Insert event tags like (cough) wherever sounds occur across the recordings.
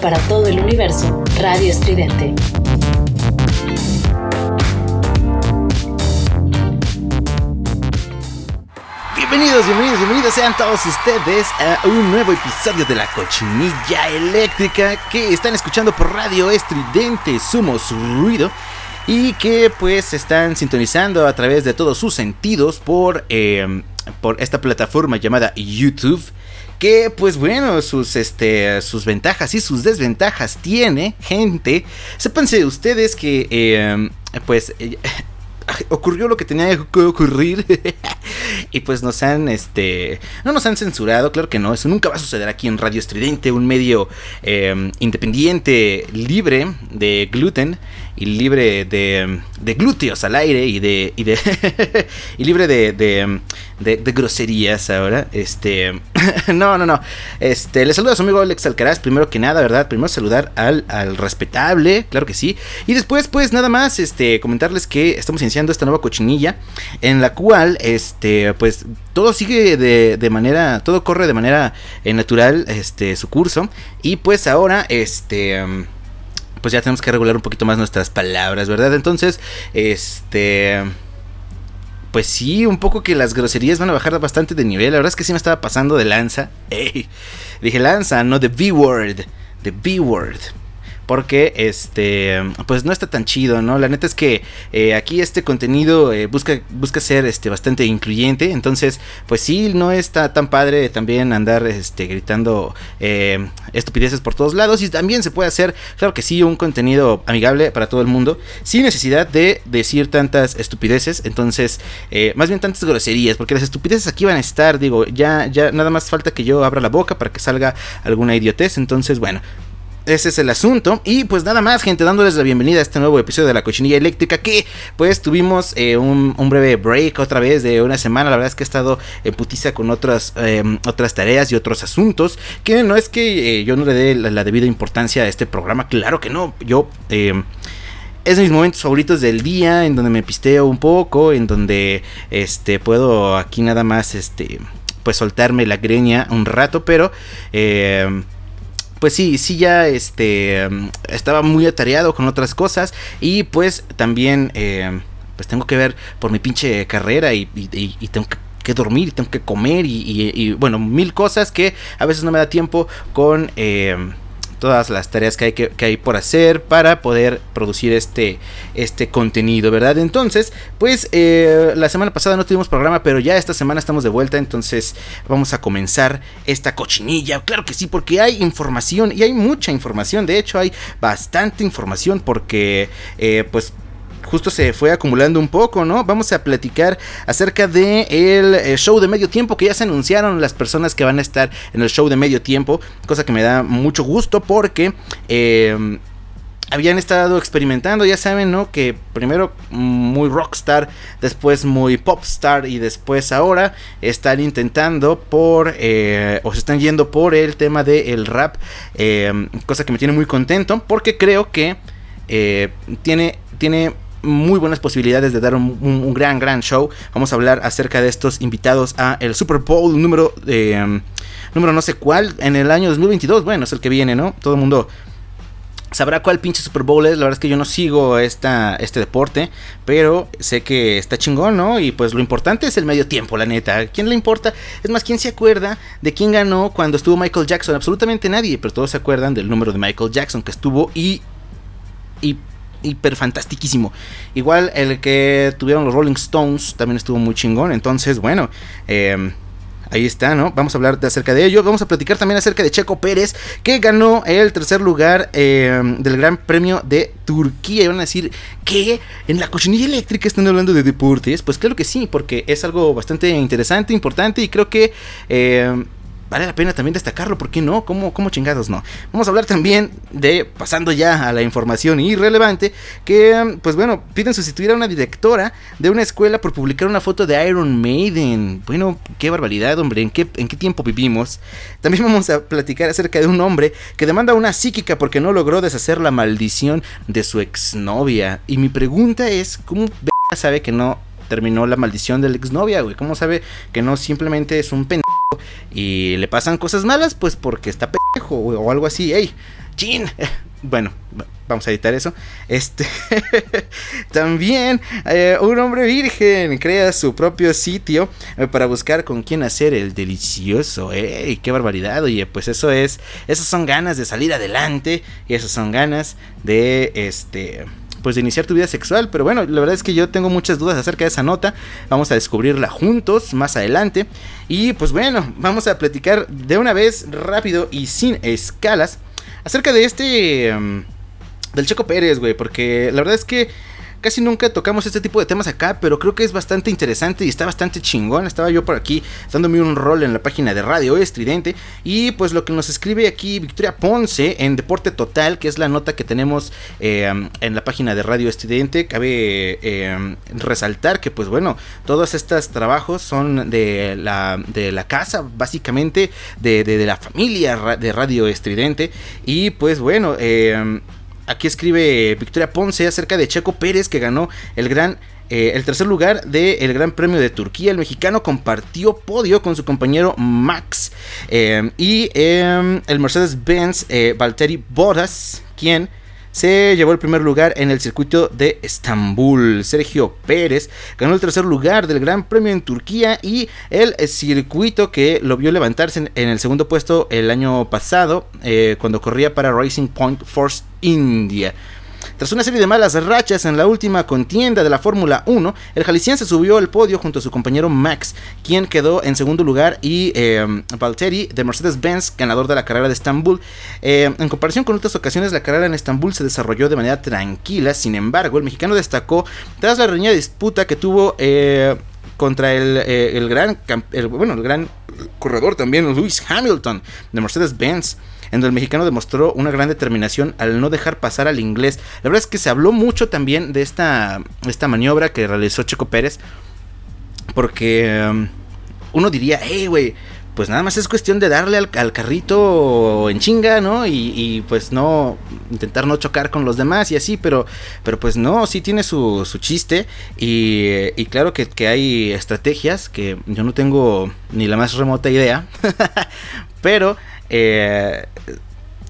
Para todo el universo, Radio Estridente. Bienvenidos, bienvenidos, bienvenidos sean todos ustedes a un nuevo episodio de la cochinilla eléctrica que están escuchando por Radio Estridente Somos Ruido y que pues están sintonizando a través de todos sus sentidos por, eh, por esta plataforma llamada YouTube que pues bueno, sus este sus ventajas y sus desventajas tiene, gente. Sépanse ustedes que eh, pues eh, (laughs) ocurrió lo que tenía que ocurrir. (laughs) Y pues nos han este no nos han censurado claro que no. Eso nunca va a suceder aquí en Radio Estridente un medio eh, independiente libre de gluten y libre de, de glúteos al aire y de y, (laughs) libre de, de, de, groserías ahora este (laughs) no no no este le saluda a su amigo Alex Alcaraz primero que nada verdad primero saludar al, al respetable claro que sí y después pues nada más este comentarles que estamos iniciando esta nueva cochinilla en la cual este pues todo sigue de, de manera todo corre de manera eh, natural este su curso y pues ahora este pues ya tenemos que regular un poquito más nuestras palabras, ¿verdad? Entonces, este... Pues sí, un poco que las groserías van a bajar bastante de nivel. La verdad es que sí me estaba pasando de lanza. (laughs) Ey, dije lanza, no de B-word. De B-word porque este pues no está tan chido, ¿no? La neta es que eh, aquí este contenido eh, busca busca ser este bastante incluyente, entonces pues sí no está tan padre también andar este gritando eh, estupideces por todos lados. Y también se puede hacer, claro que sí, un contenido amigable para todo el mundo sin necesidad de decir tantas estupideces, entonces más bien tantas groserías, porque las estupideces aquí van a estar, digo, ya ya nada más falta que yo abra la boca para que salga alguna idiotez, entonces bueno, ese es el asunto. Y pues nada más, gente, dándoles la bienvenida a este nuevo episodio de la cochinilla eléctrica. Que pues tuvimos eh, un, breve break otra vez de una semana. La verdad es que he estado en putiza con otras, em, otras tareas y otros asuntos. Que no es que eh, yo no le dé la, debida importancia a este programa. Claro que no. Yo. Em, es de mis momentos favoritos del día, en donde me pisteo un poco, en donde este puedo aquí nada más este pues soltarme la greña un rato, pero eh, pues sí, sí ya este, estaba muy atareado con otras cosas y pues también eh, pues tengo que ver por mi pinche carrera y, tengo que dormir y tengo que comer y, bueno, mil cosas que a veces no me da tiempo con eh, todas las tareas que hay, que, hay por hacer para poder producir este, este contenido, ¿verdad? Entonces, pues eh, la semana pasada no tuvimos programa, pero ya esta semana estamos de vuelta, entonces vamos a comenzar esta cochinilla. Claro que sí, porque hay información y hay mucha información, de hecho hay bastante información porque eh, pues justo se fue acumulando un poco, ¿no? Vamos a platicar acerca de el eh, show de medio tiempo que ya se anunciaron las personas que van a estar en el show de medio tiempo, cosa que me da mucho gusto porque eh, habían estado experimentando, ya saben, ¿no? Que primero muy rockstar, después muy popstar y después ahora están intentando por, eh, o se están yendo por el tema del rap, cosa que me tiene muy contento porque creo que tiene, tiene muy buenas posibilidades de dar un, gran, gran show. Vamos a hablar acerca de estos invitados a el Super Bowl número, eh, número no sé cuál, en el año 2022. Bueno, es el que viene, ¿no? Todo el mundo sabrá cuál pinche Super Bowl es. La verdad es que yo no sigo esta, este deporte, pero sé que está chingón, ¿no? Y pues lo importante es el medio tiempo, la neta. ¿Quién le importa? Es más, ¿quién se acuerda de quién ganó cuando estuvo Michael Jackson? Absolutamente nadie, pero todos se acuerdan del número de Michael Jackson que estuvo y... Y hiper fantastiquísimo. Igual el que tuvieron los Rolling Stones también estuvo muy chingón. Entonces, bueno, eh, ahí está, ¿no? Vamos a hablar de acerca de ello. Vamos a platicar también acerca de Checo Pérez, que ganó el tercer lugar eh, del Gran Premio de Turquía. Y van a decir, ¿qué? ¿En la cochinilla eléctrica están hablando de deportes? Pues claro que sí, porque es algo bastante interesante, importante y creo que... Eh, vale la pena también destacarlo, ¿por qué no? ¿Cómo, cómo chingados no? Vamos a hablar también de, pasando ya a la información irrelevante, que pues bueno, piden sustituir a una directora de una escuela por publicar una foto de Iron Maiden. Bueno, qué barbaridad, hombre, ¿en qué, en qué tiempo vivimos? También vamos a platicar acerca de un hombre que demanda a una psíquica porque no logró deshacer la maldición de su exnovia. Y mi pregunta es, ¿cómo sabe que no terminó la maldición de la exnovia, güey? ¿Cómo sabe que no simplemente es un pendejo y le pasan cosas malas? Pues porque está pendejo, o algo así. ¡Ey! ¡Chin! (laughs) Bueno, vamos a editar eso. Este (laughs) también eh, un hombre virgen crea su propio sitio eh, para buscar con quién hacer el delicioso. ¡Ey! ¡Qué barbaridad! Oye, pues eso es, esas son ganas de salir adelante y esas son ganas de este pues de iniciar tu vida sexual. Pero bueno, la verdad es que yo tengo muchas dudas acerca de esa nota. Vamos a descubrirla juntos más adelante. Y pues bueno, vamos a platicar de una vez rápido y sin escalas acerca de este... Em, del Checo Pérez, güey. Porque la verdad es que Casi nunca tocamos este tipo de temas acá, pero creo que es bastante interesante y está bastante chingón. Estaba yo por aquí dándome un rol en la página de Radio Estridente. Y pues lo que nos escribe aquí Victoria Ponce en Deporte Total, que es la nota que tenemos eh, en la página de Radio Estridente. Cabe eh, resaltar que pues bueno, todos estos trabajos son de la, de la casa, básicamente, de, de, la familia de Radio Estridente. Y pues bueno, eh, Aquí escribe Victoria Ponce acerca de Checo Pérez que ganó el gran eh, el tercer lugar del Gran Premio de Turquía. El mexicano compartió podio con su compañero Max eh, y em, el Mercedes-Benz eh, Valtteri Bottas, quien se llevó el primer lugar en el circuito de Estambul. Sergio Pérez ganó el tercer lugar del Gran Premio en Turquía y el circuito que lo vio levantarse en, el segundo puesto el año pasado eh, cuando corría para Racing Point Force India. Tras una serie de malas rachas en la última contienda de la Fórmula 1, el jalisciense subió al podio junto a su compañero Max, quien quedó en segundo lugar, y eh, Valtteri de Mercedes-Benz, ganador de la carrera de Estambul. Eh, en comparación con otras ocasiones, la carrera en Estambul se desarrolló de manera tranquila, sin embargo, el mexicano destacó tras la reñida disputa que tuvo eh, contra el, gran, bueno, el gran corredor también, Lewis Hamilton de Mercedes-Benz en donde el mexicano demostró una gran determinación al no dejar pasar al inglés. La verdad es que se habló mucho también de esta, esta maniobra que realizó Checo Pérez, porque um, uno diría, hey, güey, pues nada más es cuestión de darle al, carrito en chinga, ¿no? Y, pues no, intentar no chocar con los demás y así, pero, pero pues no, sí tiene su, su chiste y, y claro que, que, hay estrategias que yo no tengo ni la más remota idea, (laughs) pero eh,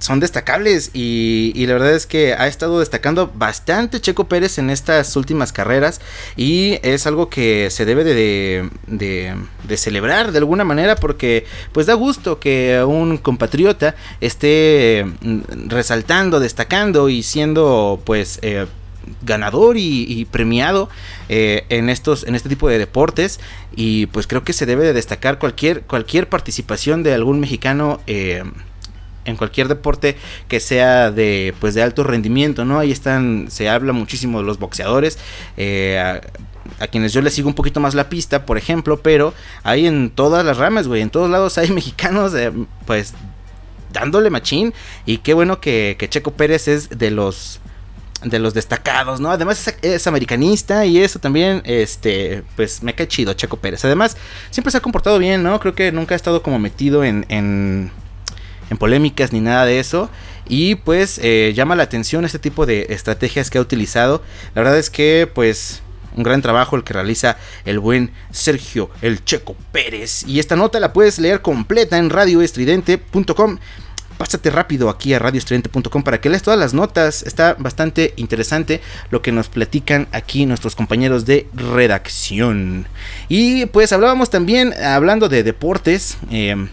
son destacables y, la verdad es que ha estado destacando bastante Checo Pérez en estas últimas carreras y es algo que se debe de, de, celebrar de alguna manera porque pues da gusto que un compatriota esté mm, resaltando, destacando y siendo pues eh, ganador y, premiado eh, en estos en este tipo de deportes y pues creo que se debe de destacar cualquier cualquier participación de algún mexicano eh, en cualquier deporte que sea de pues de alto rendimiento no ahí están se habla muchísimo de los boxeadores eh, a, quienes yo les sigo un poquito más la pista por ejemplo pero hay en todas las ramas güey en todos lados hay (laughs) mexicanos pues dándole machín y qué bueno que, que Checo Pérez es de los de los destacados, ¿no? Además es, americanista y eso también, este, pues me cae chido Checo Pérez. Además, siempre se ha comportado bien, ¿no? Creo que nunca ha estado como metido en, en polémicas ni nada de eso. Y pues eh, llama la atención este tipo de estrategias que ha utilizado. La verdad es que, pues, un gran trabajo el que realiza el buen Sergio El Checo Pérez. Y esta nota la puedes leer completa en radioestridente.com pásate rápido aquí a radioestudiante.com para que leas todas las notas. Está bastante interesante lo que nos platican aquí nuestros compañeros de redacción. Y pues hablábamos también, hablando de deportes, eh,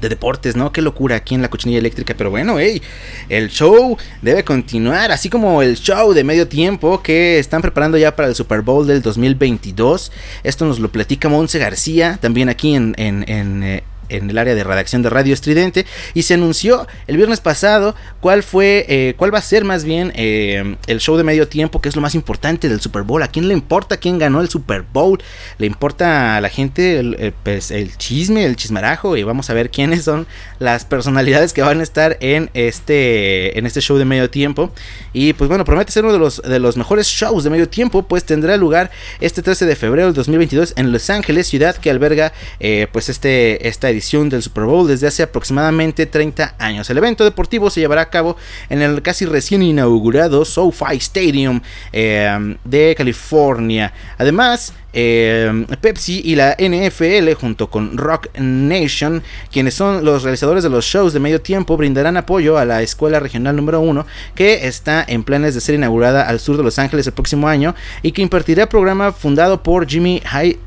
de deportes, ¿no? Qué locura aquí en la cochinilla eléctrica. Pero bueno, hey, el show debe continuar. Así como el show de medio tiempo que están preparando ya para el Super Bowl del 2022. Esto nos lo platica Monse García, también aquí en, en, eh, en el área de redacción de Radio Estridente y se anunció el viernes pasado cuál fue, eh, cuál va a ser más bien eh, el show de medio tiempo, que es lo más importante del Super Bowl. ¿A quién le importa quién ganó el Super Bowl? Le importa a la gente el, pues, el chisme, el chismarajo y vamos a ver quiénes son las personalidades que van a estar en este, en este show de medio tiempo. Y pues bueno, promete ser uno de los, de los mejores shows de medio tiempo, pues tendrá lugar este 13 de febrero del 2022 en Los Ángeles, ciudad que alberga eh, pues este, esta edición del Super Bowl desde hace aproximadamente 30 años. El evento deportivo se llevará a cabo en el casi recién inaugurado SoFi Stadium eh, de California. Además, eh, Pepsi y la NFL junto con Rock Nation, quienes son los realizadores de los shows de medio tiempo, brindarán apoyo a la escuela regional número 1 que está en planes de ser inaugurada al sur de Los Ángeles el próximo año y que impartirá programa fundado por Jimmy High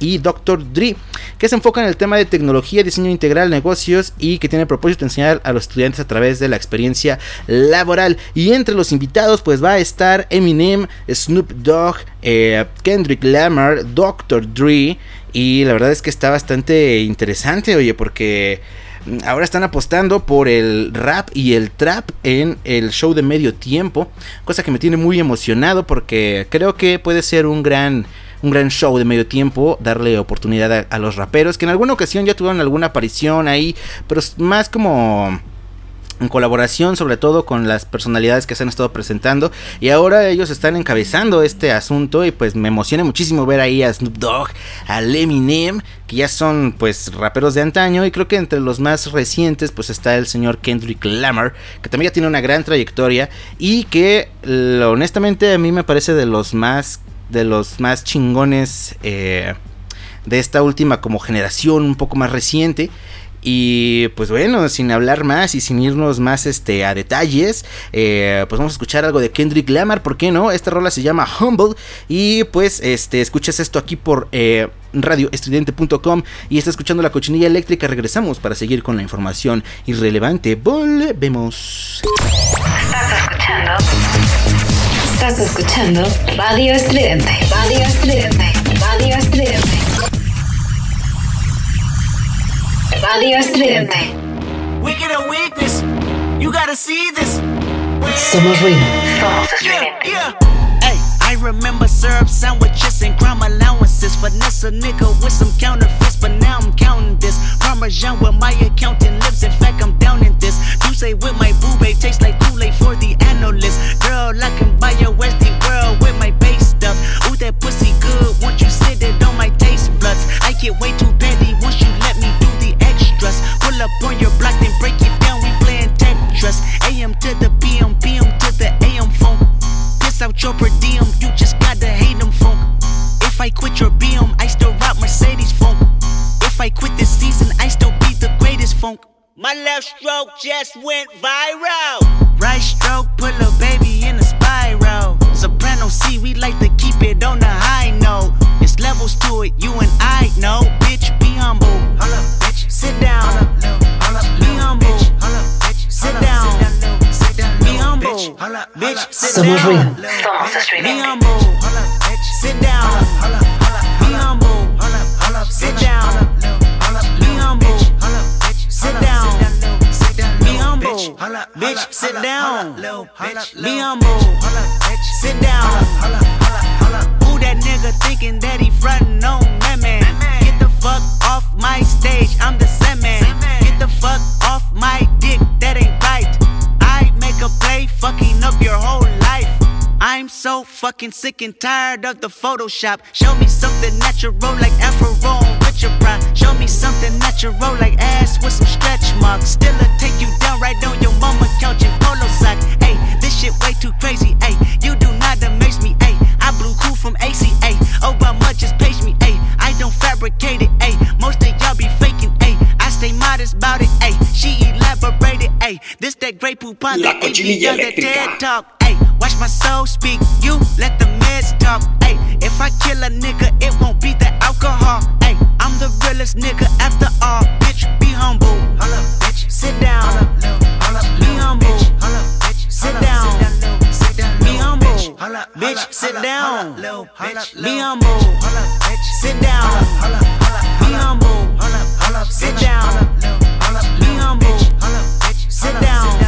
y Dr. Dre, que se enfoca en el tema de tecnología, diseño integral, negocios y que tiene propósito de enseñar a los estudiantes a través de la experiencia laboral. Y entre los invitados, pues va a estar Eminem, Snoop Dogg, eh, Kendrick Lamar, Dr. Dre. Y la verdad es que está bastante interesante, oye, porque ahora están apostando por el rap y el trap en el show de medio tiempo, cosa que me tiene muy emocionado porque creo que puede ser un gran un gran show de medio tiempo, darle oportunidad a, los raperos que en alguna ocasión ya tuvieron alguna aparición ahí, pero más como en colaboración sobre todo con las personalidades que se han estado presentando y ahora ellos están encabezando este asunto y pues me emociona muchísimo ver ahí a Snoop Dogg, a Eminem que ya son pues raperos de antaño y creo que entre los más recientes pues está el señor Kendrick Lamar que también ya tiene una gran trayectoria y que honestamente a mí me parece de los más de los más chingones eh, de esta última como generación un poco más reciente. Y pues bueno, sin hablar más y sin irnos más este, a detalles, eh, pues vamos a escuchar algo de Kendrick Lamar, ¿por qué no? Esta rola se llama Humble y pues este, escuchas esto aquí por eh, y está escuchando la cochinilla eléctrica. Regresamos para seguir con la información irrelevante. Volvemos. Estás escuchando Estás escuchando Radio Estridente. Radio Estridente. Radio Estridente. Radio Estridente. A weakness. You gotta see this. Somos ruido. Somos estridente. Hey, I remember syrup sandwiches and crime allowances. Finesse a nigga with some counterfeits, but now I'm counting this. Parmesan with my accountant lips. In fact, I'm down in this. You say with my boo babe tastes like Kool-Aid for the analyst. Girl, I can buy your Westie world with my base stuff. Ooh, that pussy good. Once you sit it on my taste buds, I get way too petty once you let me do the extras. Pull up on your block, then break it down. We playing Tetris. AM to the PM, PM to the AM phone. Piss out your per just went viral. Right stroke, put a baby in a spiral. Soprano C, we like to keep it on the high note. It's levels to it, you and I know. Bitch, be humble. Hold up, bitch. Sit down. Be humble. Sit down. Be humble. Bitch, sit down. Be humble. Sit down. Be Bitch, sit down. Be humble. Sit down. Who that nigga thinking that he frontin' on women? Get the fuck off my stage, I'm the Sandman. Get the fuck off my dick, that ain't right. I make a play, fucking up your whole life. I'm so fucking sick and tired of the Photoshop. Show me something natural like Afro with your pride. Show me something natural like ass with some stretch marks. Still a take you down right on your mama couch in polo sock. Hey, this shit way too crazy. Hey, you do not amaze me. Hey, I blew cool from ACA. Obama just page me. Hey, I don't fabricate it. Hey, most of y'all be faking. Hey, I stay modest about it. Hey, she elaborated. Hey, this that great poupon that AV on the TED talk. Hey, Watch my soul speak, you let the meds talk. Ay, if I kill a nigga, it won't be the alcohol. Ay, I'm the realest nigga after all. Bitch, be humble. Bitch. Sit down. Be humble. Bitch. Bitch. Sit down. Sit down, be humble. Bitch, sit down. Be humble. Sit down. Be humble. Sit down. Be humble. Bitch. Sit down.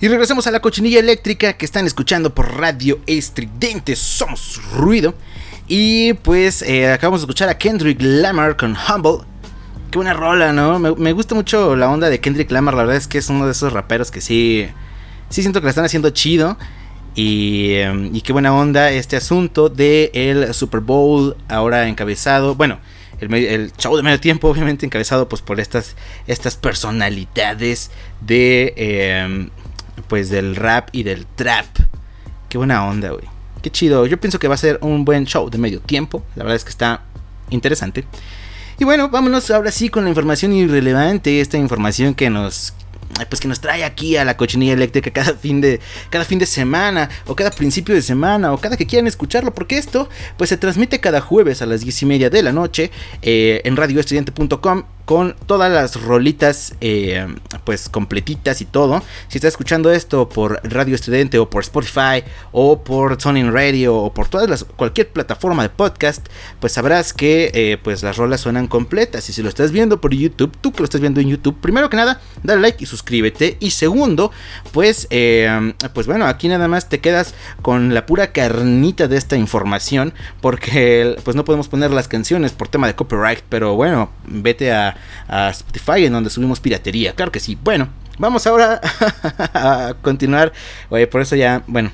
Y regresamos a la cochinilla eléctrica que están escuchando por Radio Estridente. Somos ruido. Y pues eh, acabamos de escuchar a Kendrick Lamar con Humble. Qué buena rola, ¿no? Me, gusta mucho la onda de Kendrick Lamar. La verdad es que es uno de esos raperos que sí. Sí siento que la están haciendo chido. Em, y, qué buena onda este asunto del el Super Bowl ahora encabezado. Bueno, el, show de medio tiempo, obviamente encabezado pues, por estas, estas personalidades de em, pues del rap y del trap. Qué buena onda, güey. Qué chido. Yo pienso que va a ser un buen show de medio tiempo. La verdad es que está interesante. Y bueno, vámonos ahora sí con la información irrelevante, esta información que nos pues que nos trae aquí a la cochinilla eléctrica cada fin de cada fin de semana o cada principio de semana o cada que quieran escucharlo porque esto pues se transmite cada jueves a las 10 y media de la noche eh, en radioestudiante.com con todas las rolitas eh, pues completitas y todo. Si estás escuchando esto por Radio Estudiante o por Spotify o por Sony Radio o por todas las cualquier plataforma de podcast, pues sabrás que eh, pues las rolas suenan completas. Y si lo estás viendo por YouTube, tú que lo estás viendo en YouTube, primero que nada, dale like y suscríbete. Y segundo, pues eh, pues bueno, aquí nada más te quedas con la pura carnita de esta información porque pues no podemos poner las canciones por tema de copyright, pero bueno, vete a a Spotify en donde subimos piratería. Claro que sí. Bueno, vamos ahora (laughs) a continuar. Oye, por eso ya, bueno.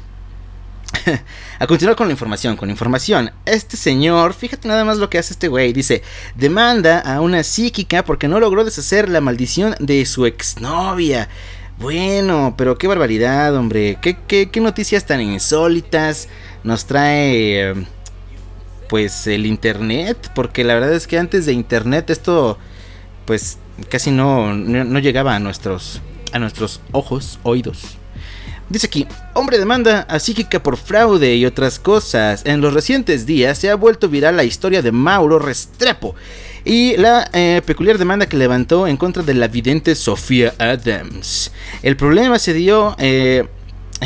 (laughs) a continuar con la información, con información. Este señor, fíjate nada más lo que hace este güey. Dice, demanda a una psíquica porque no logró deshacer la maldición de su exnovia. Bueno, pero qué barbaridad, hombre. ¿Qué, qué, qué noticias tan insólitas nos trae pues el internet? Porque la verdad es que antes de internet esto pues casi no, no, llegaba a nuestros, a nuestros ojos, oídos. Dice aquí, hombre demanda a psíquica por fraude y otras cosas. En los recientes días se ha vuelto viral la historia de Mauro Restrepo y la eh, peculiar demanda que levantó en contra de la vidente Sofía Adams. El problema se dio eh,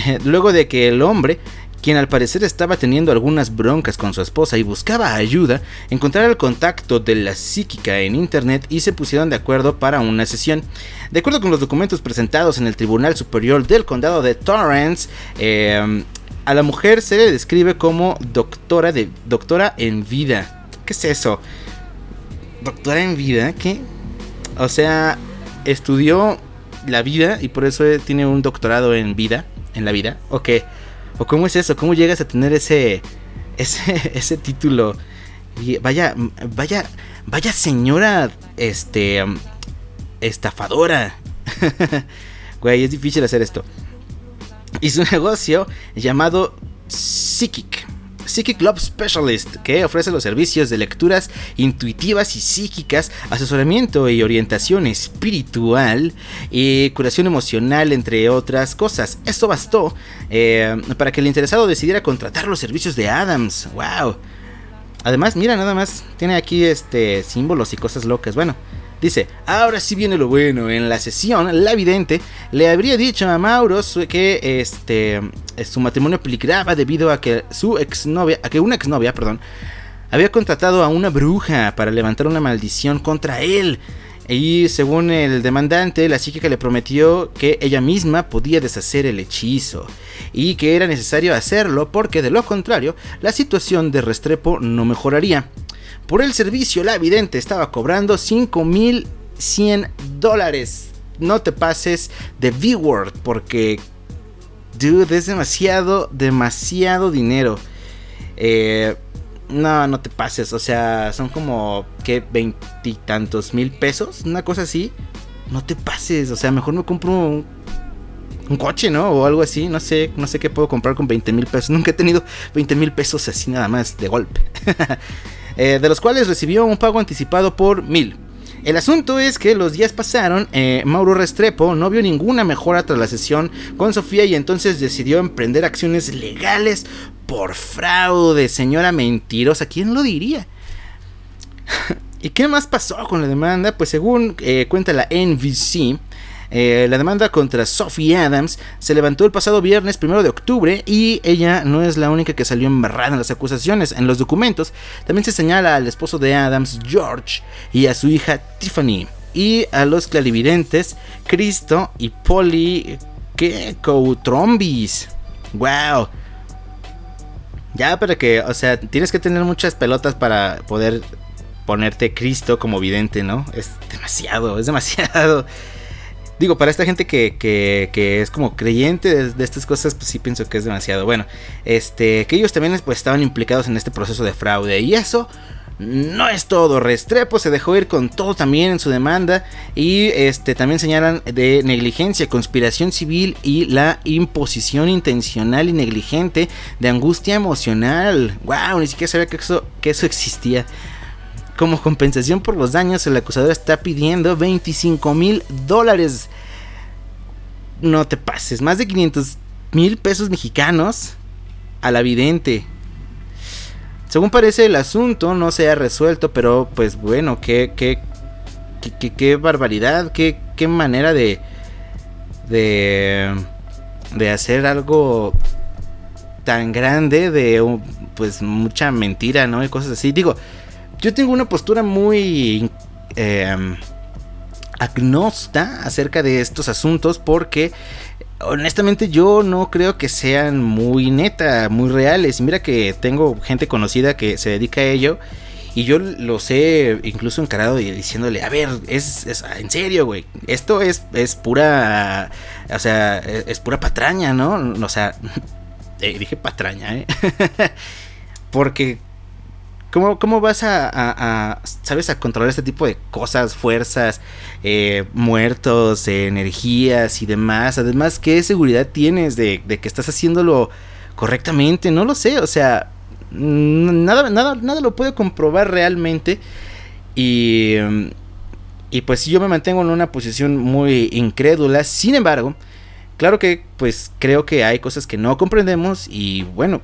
(laughs) luego de que el hombre quien al parecer estaba teniendo algunas broncas con su esposa y buscaba ayuda, encontrara el contacto de la psíquica en internet y se pusieron de acuerdo para una sesión. De acuerdo con los documentos presentados en el Tribunal Superior del Condado de Torrance, em, a la mujer se le describe como doctora de doctora en vida. ¿Qué es eso? Doctora en vida, ¿qué? O sea, estudió la vida y por eso tiene un doctorado en vida, en la vida. ¿O qué? ¿O cómo es eso? ¿Cómo llegas a tener ese, ese, (laughs) ese título? vaya, vaya, vaya señora, este, estafadora. (laughs) Güey, es difícil hacer esto. Y su (laughs) negocio llamado Psychic Psychic Club Specialist, que ofrece los servicios de lecturas intuitivas y psíquicas, asesoramiento y orientación espiritual y curación emocional, entre otras cosas. Esto bastó eh, para que el interesado decidiera contratar los servicios de Adams. ¡Wow! Además, mira, nada más, tiene aquí este símbolos y cosas locas. Bueno, Dice, ahora sí viene lo bueno. En la sesión, la vidente le habría dicho a Mauro que este, su matrimonio peligraba debido a que su exnovia, a que una exnovia, perdón, había contratado a una bruja para levantar una maldición contra él. Y según el demandante, la psíquica le prometió que ella misma podía deshacer el hechizo y que era necesario hacerlo porque de lo contrario la situación de Restrepo no mejoraría. Por el servicio, la vidente estaba cobrando 5100 dólares. No te pases de V-Word porque, dude, es demasiado, demasiado dinero. Eh, no, no te pases. O sea, son como, ¿qué? Veintitantos mil pesos. Una cosa así. No te pases. O sea, mejor me compro un, un coche, ¿no? O algo así. No sé, no sé qué puedo comprar con 20 mil pesos. (laughs) Nunca he tenido 20 mil pesos así nada más de golpe. (laughs) Eh, de los cuales recibió un pago anticipado por mil. El asunto es que los días pasaron, eh, Mauro Restrepo no vio ninguna mejora tras la sesión con Sofía y entonces decidió emprender acciones legales por fraude, señora mentirosa, ¿quién lo diría? (laughs) ¿Y qué más pasó con la demanda? Pues según eh, cuenta la NBC, eh, la demanda contra Sophie Adams se levantó el pasado viernes primero de octubre y ella no es la única que salió embarrada en las acusaciones. En los documentos también se señala al esposo de Adams, George, y a su hija Tiffany, y a los clarividentes Cristo y Polly Coutrombis. ¡Wow! Ya, pero que, o sea, tienes que tener muchas pelotas para poder ponerte Cristo como vidente, ¿no? Es demasiado, es demasiado. Digo, para esta gente que, que, es como creyente de, estas cosas, pues sí pienso que es demasiado. Bueno, este, que ellos también pues, estaban implicados en este proceso de fraude. Y eso no es todo. Restrepo se dejó ir con todo también en su demanda. Y este, también señalan de negligencia, conspiración civil y la imposición intencional y negligente de angustia emocional. ¡Wow! Ni siquiera sabía que eso, que eso existía. Como compensación por los daños, el acusador está pidiendo 25 mil dólares. No te pases, más de 500 mil pesos mexicanos a la vidente. Según parece el asunto no se ha resuelto, pero pues bueno, qué, qué, qué, barbaridad, qué, qué manera de, de, de hacer algo tan grande de pues mucha mentira, ¿no? Y cosas así. Digo, yo tengo una postura muy eh, agnosta acerca de estos asuntos porque honestamente yo no creo que sean muy neta, muy reales. Mira que tengo gente conocida que se dedica a ello. Y yo los he incluso encarado y diciéndole, a ver, es, en serio, güey. Esto es, es pura, o sea, es, pura patraña, ¿no? O sea, (laughs) eh, dije patraña, ¿eh? (laughs) Porque ¿Cómo, vas a, sabes, a controlar este tipo de cosas, fuerzas, eh, muertos, energías y demás? Además, ¿qué seguridad tienes de, que estás haciéndolo correctamente? No lo sé, o sea, nada, nada, nada lo puedo comprobar realmente. Y, y pues yo me mantengo en una posición muy incrédula. Sin embargo, claro que pues creo que hay cosas que no comprendemos y bueno,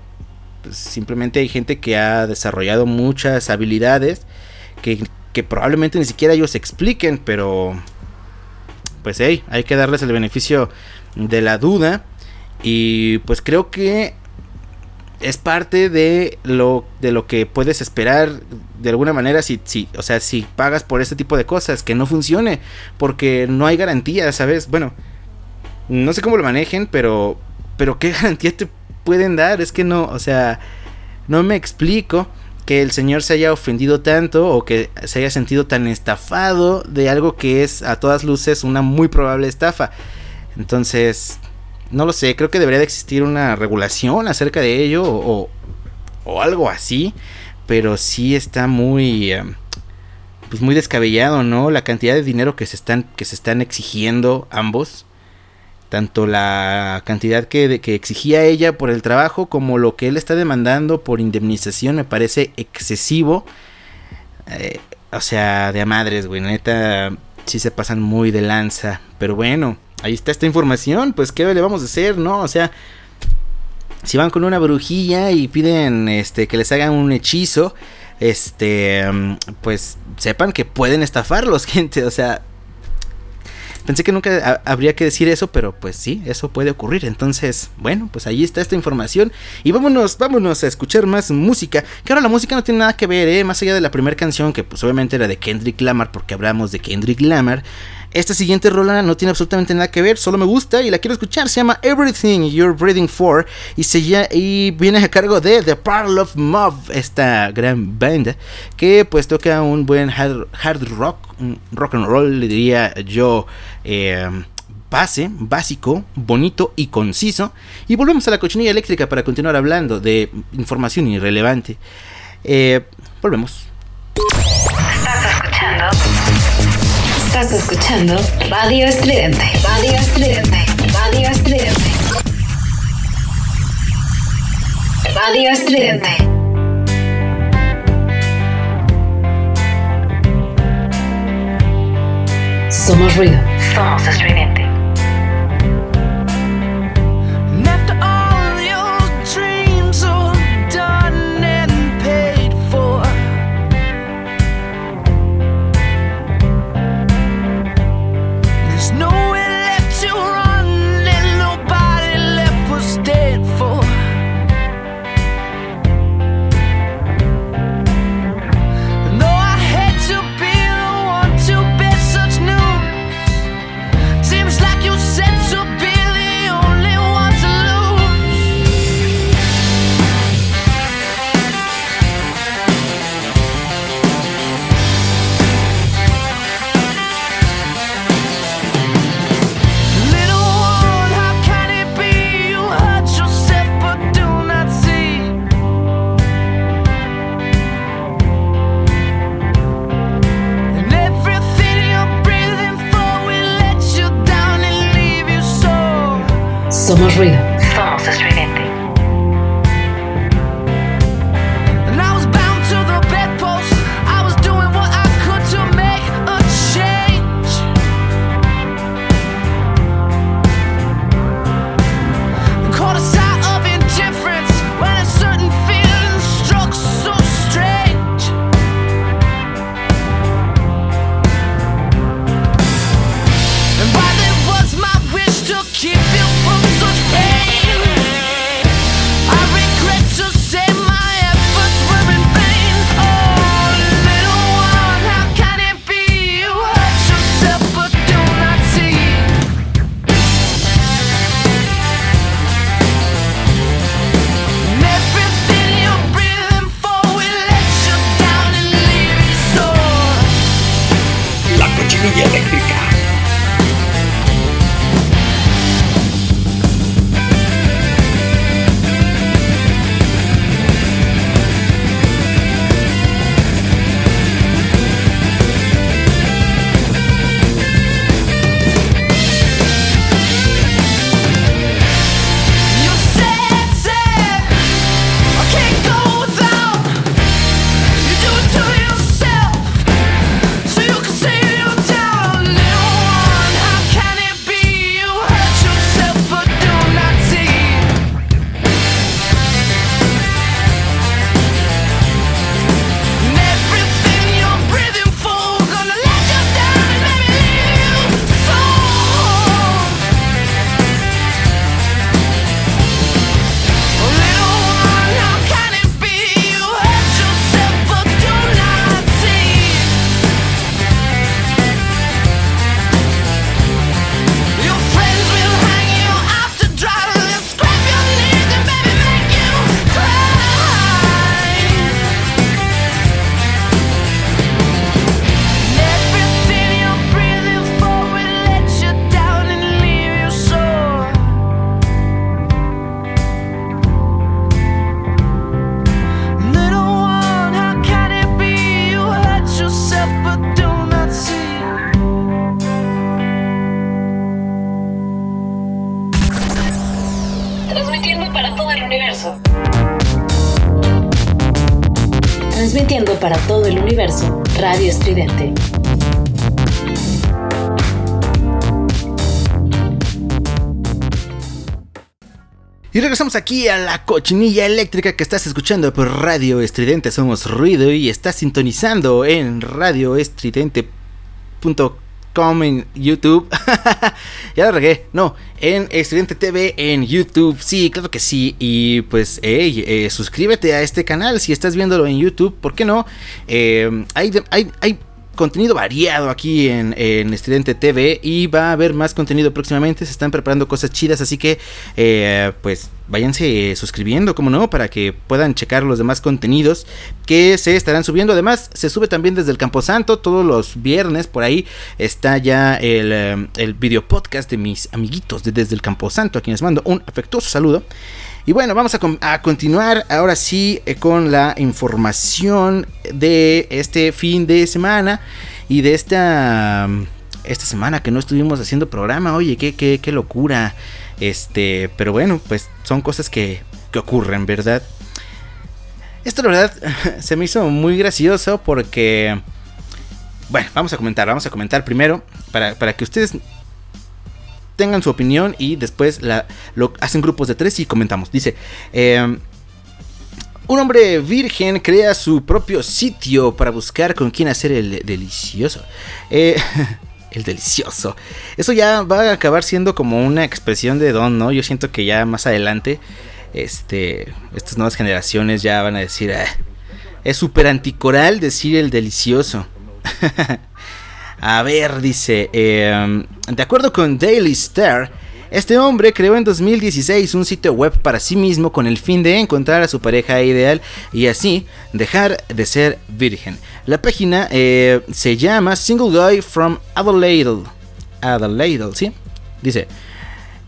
pues, simplemente hay gente que ha desarrollado muchas habilidades que, probablemente ni siquiera ellos expliquen, pero pues hey, hay que darles el beneficio de la duda. Y pues creo que es parte de lo de lo que puedes esperar de alguna manera si, si o sea si pagas por este tipo de cosas que no funcione porque no hay garantía sabes bueno no sé cómo lo manejen pero pero qué (laughs) garantía te pueden dar. Es que no, o sea, no me explico que el señor se haya ofendido tanto o que se haya sentido tan estafado de algo que es a todas luces una muy probable estafa. Entonces, no lo sé, creo que debería de existir una regulación acerca de ello o, o algo así, pero sí está muy... Eh, pues muy descabellado, ¿no? La cantidad de dinero que se están, que se están exigiendo ambos tanto la cantidad que, que, exigía ella por el trabajo como lo que él está demandando por indemnización me parece excesivo. Eh, o sea, de a madres, güey, neta, sí se pasan muy de lanza. Pero bueno, ahí está esta información, pues qué le vamos a hacer, ¿no? O sea, si van con una brujilla y piden este que les hagan un hechizo, este, pues sepan que pueden estafarlos, (laughs) gente, o sea, Pensé que nunca habría que decir eso, pero pues sí, eso puede ocurrir. Entonces, bueno, pues ahí está esta información. Y vámonos, vámonos a escuchar más música. Que ahora la música no tiene nada que ver, ¿eh? Más allá de la primera canción, que pues obviamente era de Kendrick Lamar, porque hablamos de Kendrick Lamar. Esta siguiente rola no tiene absolutamente nada que ver, solo me gusta y la quiero escuchar. Se llama Everything You're Breathing For y, se y viene a cargo de The Parle of Mob, esta gran banda que pues toca un buen hard, rock, rock and roll, le diría yo. Eh, base, básico, bonito y conciso. Y volvemos a la cochinilla eléctrica para continuar hablando de información irrelevante. Eh, volvemos. Estás escuchando Estás escuchando Radio Estridente. Radio Estridente. Radio Estridente. Radio Estridente. Somos ruido. Somos estridente. Somos ruido. Aquí a la cochinilla eléctrica que estás escuchando por Radio Estridente. Somos Ruido y estás sintonizando en radioestridente.com en YouTube. (laughs) ya lo regué. No, en Estridente TV en YouTube. Sí, claro que sí. Y pues, hey, eh, suscríbete a este canal si estás viéndolo en YouTube. ¿Por qué no? Eh, hay, hay, hay contenido variado aquí en, en, Estridente TV y va a haber más contenido próximamente. Se están preparando cosas chidas, así que eh, pues váyanse suscribiendo, como no, para que puedan checar los demás contenidos que se estarán subiendo. Además, se sube también desde el Camposanto todos los viernes. Por ahí está ya el, eh, el video podcast de mis amiguitos de desde el Camposanto, a quienes mando un afectuoso saludo. Y bueno, vamos a, continuar ahora sí eh, con la información de este fin de semana y de esta, esta semana que no estuvimos haciendo programa. Oye, qué, qué, qué locura. Este, pero bueno, pues son cosas que, que ocurren, ¿verdad? Esto la verdad (laughs) se me hizo muy gracioso porque Bueno, vamos a comentar, vamos a comentar primero para, para que ustedes tengan su opinión y después lo hacen grupos de tres y comentamos. Dice, em, un hombre virgen crea su propio sitio para buscar con quién hacer el delicioso. Eh, (laughs) el delicioso. Eso ya va a acabar siendo como una expresión de don, ¿no? Yo siento que ya más adelante, este, estas nuevas generaciones ya van a decir, ah, es súper anticoral decir el delicioso. (laughs) A ver, dice, em, de acuerdo con Daily Star, este hombre creó en 2016 un sitio web para sí mismo con el fin de encontrar a su pareja ideal y así dejar de ser virgen. La página eh, se llama Single Guy from Adelaide. Adelaide, ¿sí? Dice,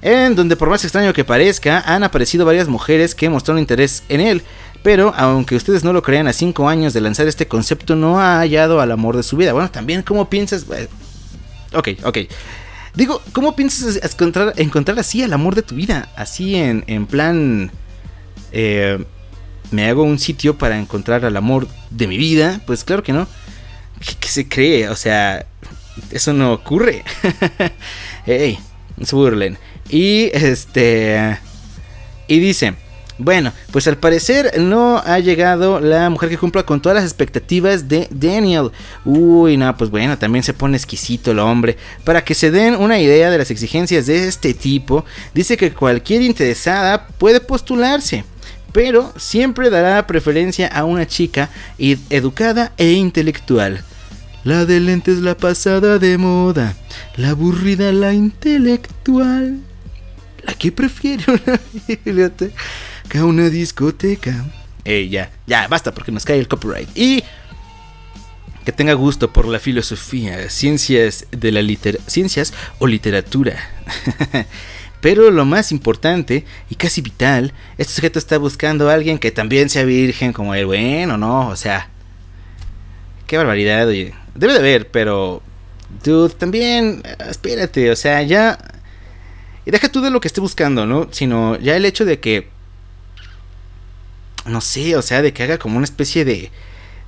en donde por más extraño que parezca, han aparecido varias mujeres que mostraron interés en él. Pero aunque ustedes no lo crean, a 5 años de lanzar este concepto no ha hallado al amor de su vida. Bueno, también, ¿cómo piensas? Ok, ok. Digo, ¿cómo piensas encontrar, encontrar así al amor de tu vida? Así en, en plan... Eh, me hago un sitio para encontrar al amor de mi vida. Pues claro que no. ¿Qué, se cree? O sea, eso no ocurre. (laughs) Ey, se burlen. Y este... Y dice... Bueno, pues al parecer no ha llegado la mujer que cumpla con todas las expectativas de Daniel. Uy, no, pues bueno, también se pone exquisito el hombre. Para que se den una idea de las exigencias de este tipo, dice que cualquier interesada puede postularse. Pero siempre dará preferencia a una chica educada e intelectual. La de lentes la pasada de moda, la aburrida la intelectual. La que prefiere una (laughs) biblioteca una discoteca. Eh, ya, ya, basta porque nos cae el copyright. Y que tenga gusto por la filosofía, ciencias de la ciencias o literatura. (laughs) Pero lo más importante y casi vital, este sujeto está buscando a alguien que también sea virgen como él. Bueno, no, o sea, qué barbaridad. Oye. Debe de haber, pero dude, también espérate, o sea, ya y deja tú de lo que esté buscando, ¿no? Sino ya el hecho de que no sé, o sea, de que haga como una especie de,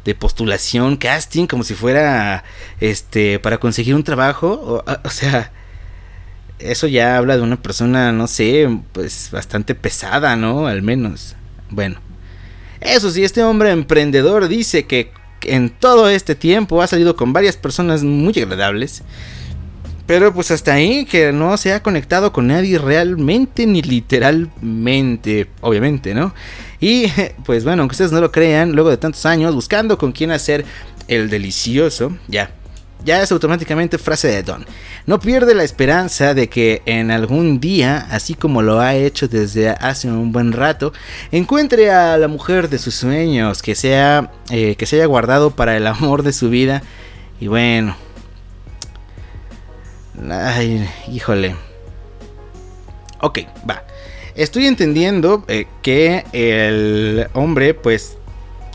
de postulación, casting, como si fuera, este, para conseguir un trabajo, o, sea, eso ya habla de una persona, no sé, pues bastante pesada, ¿no? Al menos. Bueno. Eso sí, este hombre emprendedor dice que en todo este tiempo ha salido con varias personas muy agradables. Pero pues hasta ahí que no se ha conectado con nadie realmente ni literalmente, obviamente, ¿no? Y (laughs) pues bueno, aunque ustedes no lo crean, luego de tantos años buscando con quién hacer el delicioso, ya, ya es automáticamente frase de Don. No pierde la esperanza de que en algún día, así como lo ha hecho desde hace un buen rato, encuentre a la mujer de sus sueños, que sea, eh, que se haya guardado para el amor de su vida. Y bueno, ay, híjole. Ok, va. Estoy entendiendo eh, que el hombre pues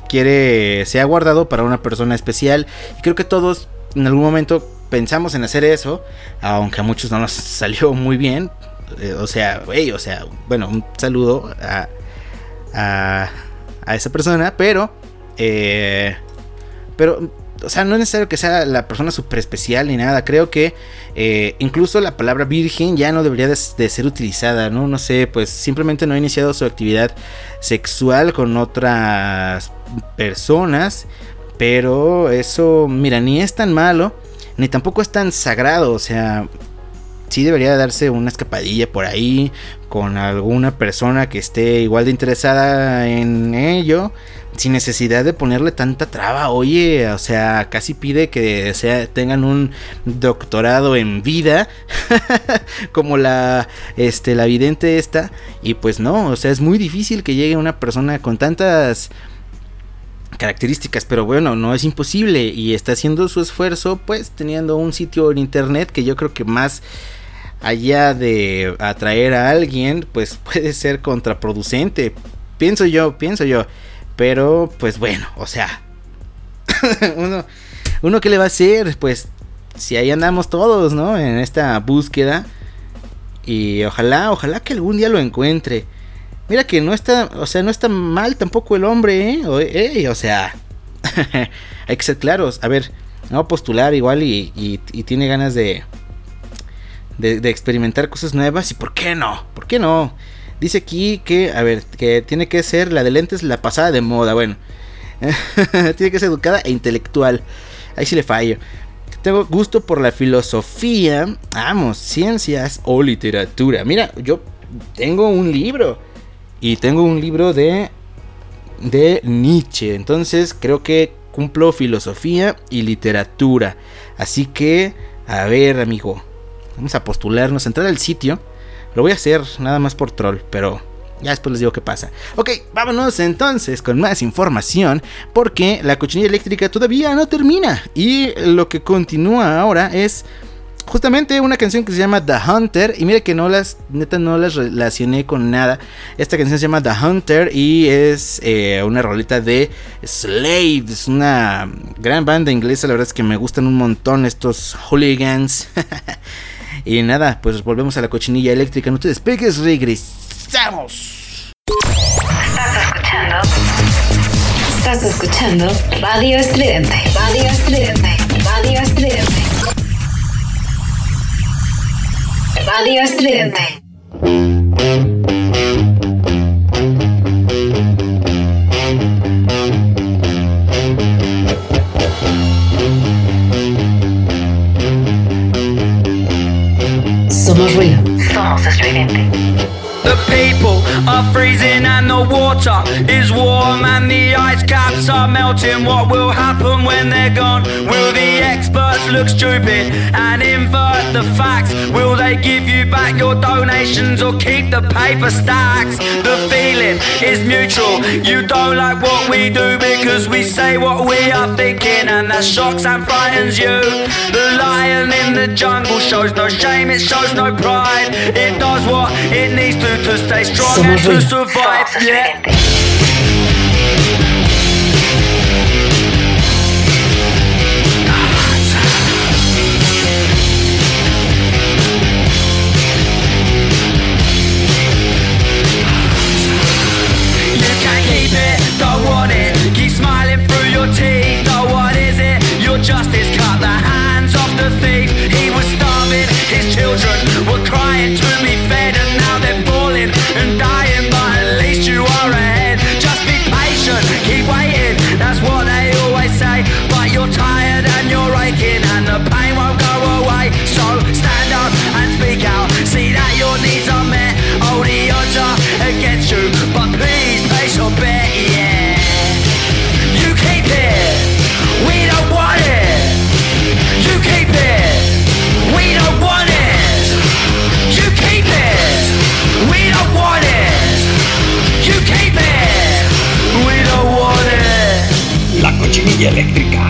quiere, se ha guardado para una persona especial. Y creo que todos en algún momento pensamos en hacer eso, aunque a muchos no nos (laughs) salió muy bien. Eh, o sea, o sea, bueno, un saludo a, a, a esa persona, pero, eh, pero o sea, no es necesario que sea la persona súper especial ni nada. Creo que eh, incluso la palabra virgen ya no debería de, ser utilizada, ¿no? No sé, pues simplemente no ha iniciado su actividad sexual con otras personas. Pero eso, mira, ni es tan malo, ni tampoco es tan sagrado. O sea, sí debería darse una escapadilla por ahí con alguna persona que esté igual de interesada en ello sin necesidad de ponerle tanta traba. Oye, o sea, casi pide que sea, tengan un doctorado en vida, (laughs) como la, este, la vidente esta. Y pues no, o sea, es muy difícil que llegue una persona con tantas características, pero bueno, no es imposible y está haciendo su esfuerzo, pues teniendo un sitio en internet que yo creo que más allá de atraer a alguien, pues (laughs) puede ser contraproducente. Pienso yo, pienso yo. Pero, pues bueno, o sea, (laughs) uno, uno que le va a hacer, pues, si ahí andamos todos, ¿no? En esta búsqueda. Y ojalá, ojalá que algún día lo encuentre. Mira que no está, o sea, no está mal tampoco el hombre, ¿eh? O, sea, (laughs) hay que ser claros. A ver, va a postular igual y, tiene ganas de, de, experimentar cosas nuevas. ¿Y por qué no? ¿Por qué no? Dice aquí que, a ver, que tiene que ser la de lentes la pasada de moda. Bueno, (laughs) tiene que ser educada e intelectual. Ahí sí le fallo. Tengo gusto por la filosofía, vamos, ciencias o literatura. Mira, yo tengo un libro y tengo un libro de de Nietzsche. Entonces creo que cumplo filosofía y literatura. Así que, a ver, amigo, vamos a postularnos, entrar al sitio. Lo voy a hacer nada más por troll, pero ya después les digo qué pasa. Ok, vámonos entonces con más información. Porque la cochinilla eléctrica todavía no termina. Y lo que continúa ahora es justamente una canción que se llama The Hunter. Y mira que no las, neta, no las relacioné con nada. Esta canción se llama The Hunter y es eh, una rolita de Slaves. Una gran banda inglesa. La verdad es que me gustan un montón estos hooligans. (laughs) y nada, pues volvemos a la cochinilla eléctrica. No te despegues, regresamos. Estás escuchando Radio Estridente. Radio Estridente. Radio Estridente. Radio Estridente. Somos The people are freezing and the water is warm and the ice caps are melting. What will happen when they're gone? Will the experts look stupid and invert the facts? Will they give you back your donations or keep the paper stacks? The feeling is mutual. You don't like what we do because we say what we are thinking and that shocks and frightens you. The lion in the jungle shows no shame, it shows no pride. It does what it needs to to stay strong and to survive. Yeah. Eléctrica.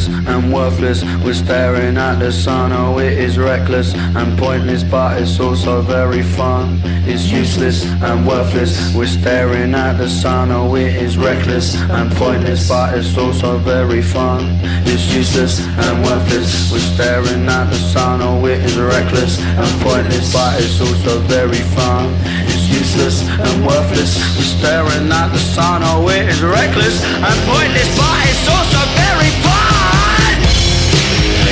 Useless and worthless. We're staring at the sun, oh, it is reckless and pointless, but it's also very fun. It's useless and worthless. We're staring at the sun, oh, it is reckless and pointless, but it's also very fun. It's useless and worthless. We're staring at the sun, oh, it is reckless and pointless, but it's also very fun. It's useless and worthless. We're staring at the sun, oh, it is reckless and pointless, but it's also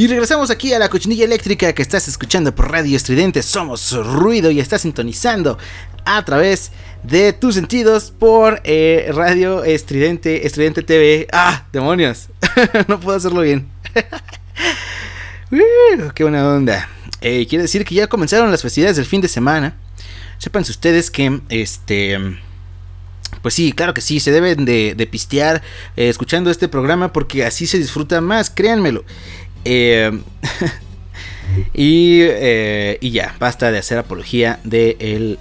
Y regresamos aquí a la cochinilla eléctrica que estás escuchando por Radio Estridente. Somos ruido y estás sintonizando a través de tus sentidos por eh, Radio Estridente, Estridente TV. ¡Ah! ¡Demonios! (laughs) no puedo hacerlo bien. (laughs) uh, ¡Qué buena onda! Eh, quiere decir que ya comenzaron las festividades del fin de semana. Sepan ustedes que este. Pues sí, claro que sí, se deben de, pistear eh, escuchando este programa porque así se disfruta más, créanmelo. Eh, (laughs) y, y, ya, basta de hacer apología de el,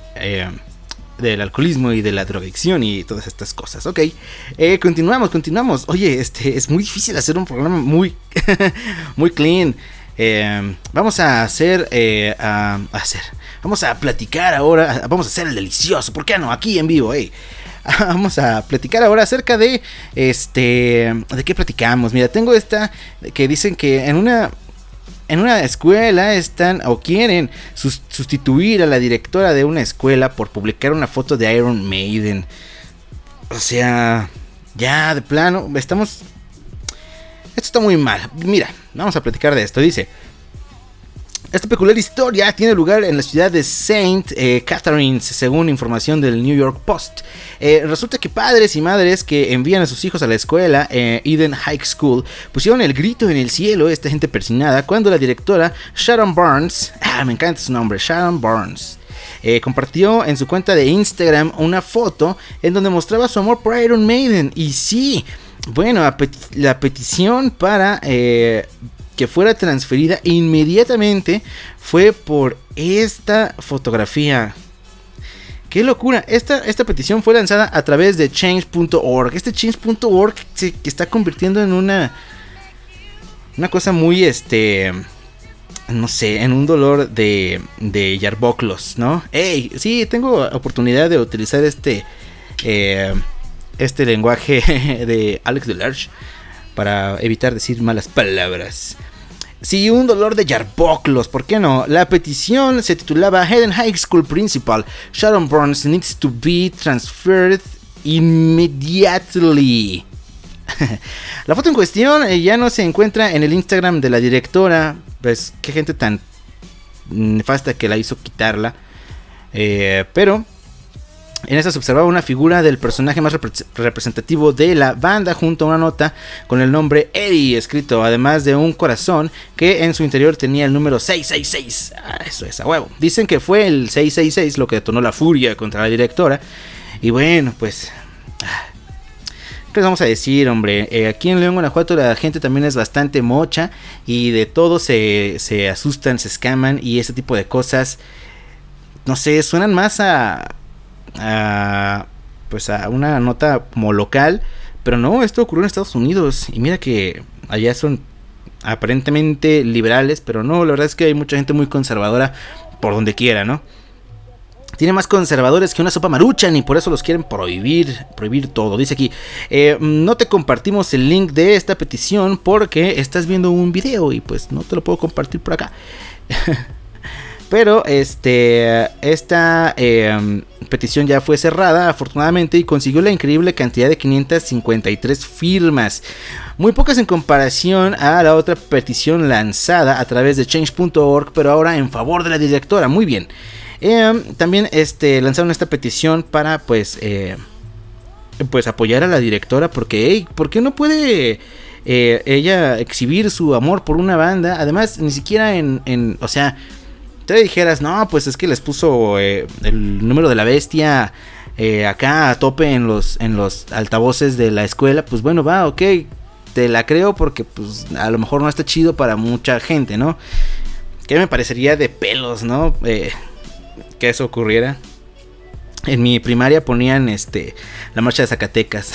del alcoholismo y de la drogadicción y todas estas cosas. Ok, continuamos, continuamos. Oye, este es muy difícil hacer un programa muy, (laughs) muy clean. vamos a hacer, a hacer, vamos a platicar ahora, vamos a hacer el delicioso, ¿por qué no? Aquí en vivo, hey. (laughs) Vamos a platicar ahora acerca de este de qué platicamos. Mira, tengo esta que dicen que en una en una escuela están o quieren sustituir a la directora de una escuela por publicar una foto de Iron Maiden. O sea, ya de plano, estamos esto está muy mal. Mira, vamos a platicar de esto. Dice, esta peculiar historia tiene lugar en la ciudad de Saint eh, Catharines, según información del New York Post. Eh, resulta que padres y madres que envían a sus hijos a la escuela eh, Eden High School pusieron el grito en el cielo, esta gente persinada, cuando la directora Sharon Barnes, ah, me encanta su nombre, Sharon Barnes, compartió en su cuenta de Instagram una foto en donde mostraba su amor por Iron Maiden. Y sí, bueno, la, petición para que fuera transferida inmediatamente fue por esta fotografía. ¡Qué locura! Esta, esta petición fue lanzada a través de change.org. Este change.org se está convirtiendo en una. Una cosa muy este. No sé, en un dolor de, de yarboclos, ¿no? ¡Ey! Sí, tengo oportunidad de utilizar este. Eh, este lenguaje (laughs) de Alex Delarge para evitar decir malas palabras. Sí, un dolor de yarboclos, ¿por qué no? La petición se titulaba Hayden High School Principal Sharon Burns needs to be transferred immediately. (laughs) la foto en cuestión eh, ya no se encuentra en el Instagram de la directora. Pues qué gente tan nefasta que la hizo quitarla. Eh, pero en esta se observaba una figura del personaje más representativo de la banda junto a una nota con el nombre Eddie escrito, además de un corazón que en su interior tenía el número 666. Ah, eso es a huevo. Dicen que fue el 666 lo que detonó la furia contra la directora. Y bueno, pues... Ah, ¿Qué les vamos a decir, hombre? Eh, aquí en León, Guanajuato, la gente también es bastante mocha y de todo se, se asustan, se escaman y ese tipo de cosas, no sé, suenan más a, a, pues a una nota como local, pero no, esto ocurrió en Estados Unidos y mira que allá son aparentemente liberales, pero no, la verdad es que hay mucha gente muy conservadora por donde quiera, ¿no? Tiene más conservadores que una sopa maruchan y por eso los quieren prohibir, prohibir todo. Dice aquí, eh, no te compartimos el link de esta petición porque estás viendo un video y pues no te lo puedo compartir por acá. (laughs) Pero este, esta em, petición ya fue cerrada afortunadamente y consiguió la increíble cantidad de 553 firmas. Muy pocas en comparación a la otra petición lanzada a través de change.org, pero ahora en favor de la directora. Muy bien. Em, también este, lanzaron esta petición para pues, eh, pues apoyar a la directora porque, hey, ¿por qué no puede... Eh, ella exhibir su amor por una banda, además ni siquiera en, en o sea, te dijeras, no, pues es que les puso eh, el número de la bestia eh, acá a tope en los, en los altavoces de la escuela, pues bueno, va, ok, te la creo porque pues a lo mejor no está chido para mucha gente, ¿no? Que me parecería de pelos, ¿no? Eh, que eso ocurriera. En mi primaria ponían este la marcha de Zacatecas.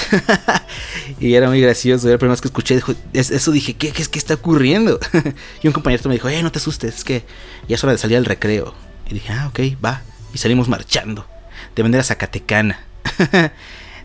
(laughs) y era muy gracioso. Era la primera que escuché eso. Dije, ¿qué, qué, qué está ocurriendo? (laughs) y un compañero me dijo, eh, no te asustes, es que ya es hora de salir al recreo. Y dije, ah, ok, va. Y salimos marchando. De manera zacatecana. (laughs)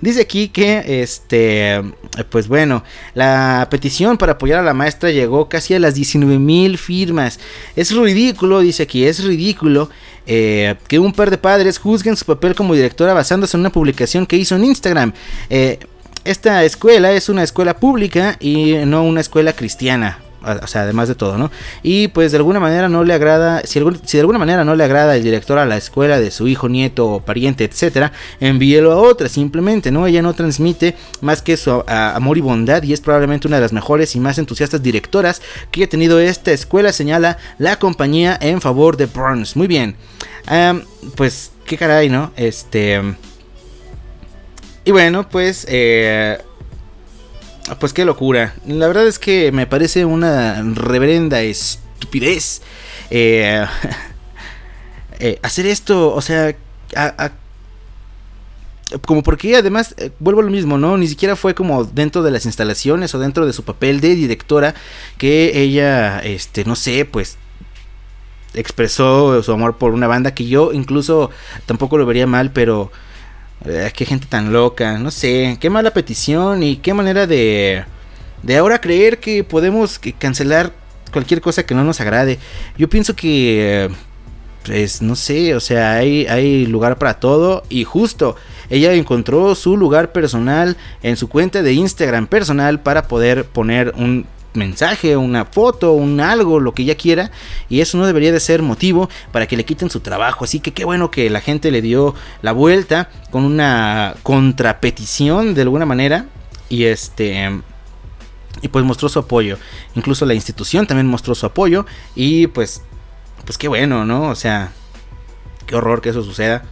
Dice aquí que, este, pues bueno, la petición para apoyar a la maestra llegó casi a las 19 mil firmas. Es ridículo, dice aquí, es ridículo eh, que un par de padres juzguen su papel como directora basándose en una publicación que hizo en Instagram. Eh, esta escuela es una escuela pública y no una escuela cristiana o sea, además de todo, ¿no? Y pues de alguna manera no le agrada, si, de alguna manera no le agrada el director a la escuela de su hijo, nieto o pariente, etcétera, envíelo a otra, simplemente, ¿no? Ella no transmite más que su amor y bondad y es probablemente una de las mejores y más entusiastas directoras que ha tenido esta escuela, señala la compañía en favor de Burns. Muy bien, pues qué caray, ¿no? Este... Y bueno, pues... Eh, pues qué locura. La verdad es que me parece una reverenda estupidez eh, (laughs) eh, hacer esto. O sea, como porque además eh, vuelvo a lo mismo, ¿no? Ni siquiera fue como dentro de las instalaciones o dentro de su papel de directora que ella, este, no sé, pues expresó su amor por una banda que yo incluso tampoco lo vería mal, pero eh, qué gente tan loca, no sé, qué mala petición y qué manera de de ahora creer que podemos cancelar cualquier cosa que no nos agrade. Yo pienso que pues no sé, o sea, hay hay lugar para todo y justo ella encontró su lugar personal en su cuenta de Instagram personal para poder poner un mensaje, una foto, un algo, lo que ella quiera, y eso no debería de ser motivo para que le quiten su trabajo. Así que qué bueno que la gente le dio la vuelta con una contrapetición de alguna manera y este y pues mostró su apoyo. Incluso la institución también mostró su apoyo y pues pues qué bueno, ¿no? O sea, qué horror que eso suceda.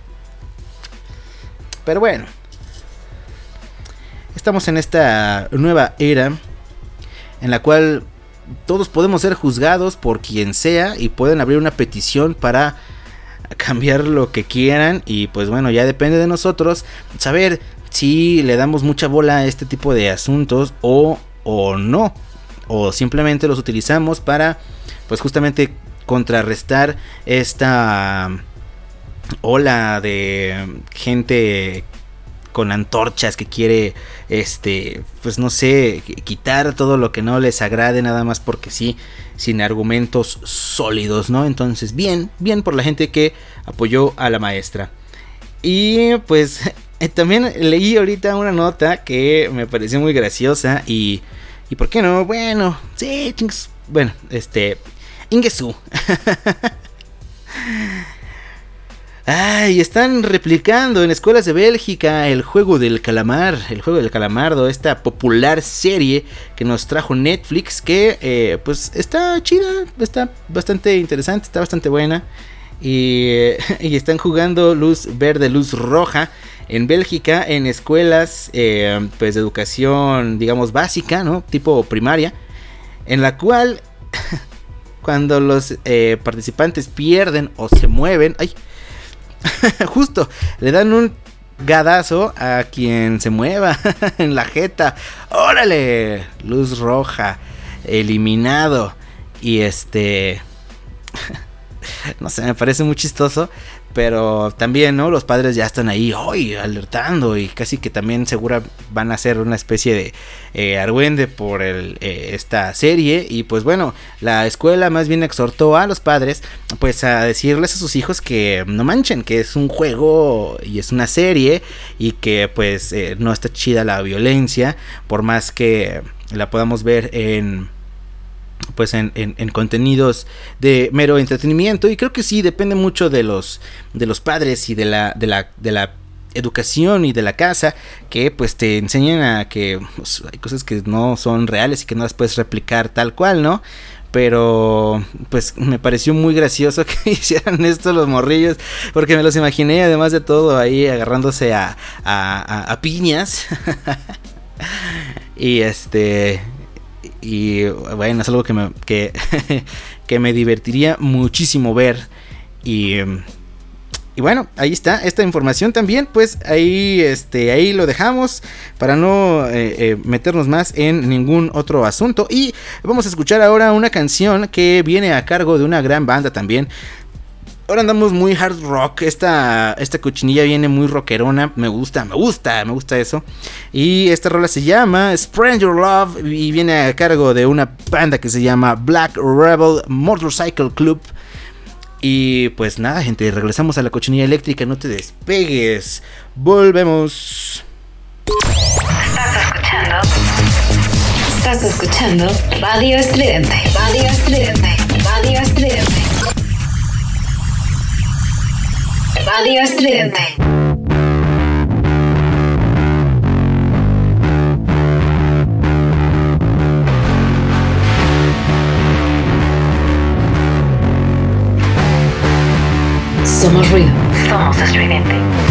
Pero bueno, estamos en esta nueva era en la cual todos podemos ser juzgados por quien sea y pueden abrir una petición para (laughs) cambiar lo que quieran. Y pues bueno, ya depende de nosotros saber si le damos mucha bola a este tipo de asuntos o, o no, o simplemente los utilizamos para pues justamente contrarrestar esta ola de gente con antorchas que quiere este pues no sé quitar todo lo que no les agrade nada más porque sí sin argumentos sólidos no entonces bien bien por la gente que apoyó a la maestra. Y pues (laughs) también leí ahorita una nota que me pareció muy graciosa y y por qué no bueno sí bueno este Ingesu (laughs) Ay, están replicando en escuelas de Bélgica el juego del calamar, el juego del calamardo, esta popular serie que nos trajo Netflix, que eh, pues está chida, está bastante interesante, está bastante buena. Y, (laughs) están jugando luz verde, luz roja en Bélgica en escuelas eh, pues de educación digamos básica, ¿no? Tipo primaria, en la cual (laughs) cuando los eh, participantes pierden o se mueven, ay, (laughs) Justo, le dan un gadazo a quien se mueva (laughs) en la jeta. Órale, luz roja, eliminado. Y este... (laughs) no sé, me parece muy chistoso pero también, ¿no? Los padres ya están ahí hoy alertando y casi que también segura van a ser una especie de eh, argüende por eh, esta serie. Y pues bueno, la escuela más bien exhortó a los padres pues a decirles a sus hijos que no manchen, que es un juego y es una serie y que pues eh, no está chida la violencia, por más que la podamos ver en pues en, contenidos de mero entretenimiento y creo que sí depende mucho de los de los padres y de la de la de la educación y de la casa que pues te enseñan a que pues, hay cosas que no son reales y que no las puedes replicar tal cual, ¿no? Pero pues me pareció muy gracioso (laughs) que hicieran esto los morrillos porque me los imaginé además de todo ahí agarrándose a, a, a piñas. (laughs) y este y bueno, es algo que me, que, (laughs) que me divertiría muchísimo ver. Y, y bueno, ahí está esta información también. Pues ahí, este, ahí lo dejamos para no eh, eh, meternos más en ningún otro asunto. Y vamos a escuchar ahora una canción que viene a cargo de una gran banda también. Ahora andamos muy hard rock. Esta, esta cochinilla viene muy rockerona. Me gusta, me gusta, me gusta eso. Y esta rola se llama Spread Your Love. Y viene a cargo de una banda que se llama Black Rebel Motorcycle Club. Y pues nada, gente, regresamos a la cochinilla eléctrica. No te despegues. Volvemos. Estás escuchando. Estás escuchando Radio Estridente. Radio Estridente. Radio Estridente. Radio Estridente. Somos ruido. Somos estridente.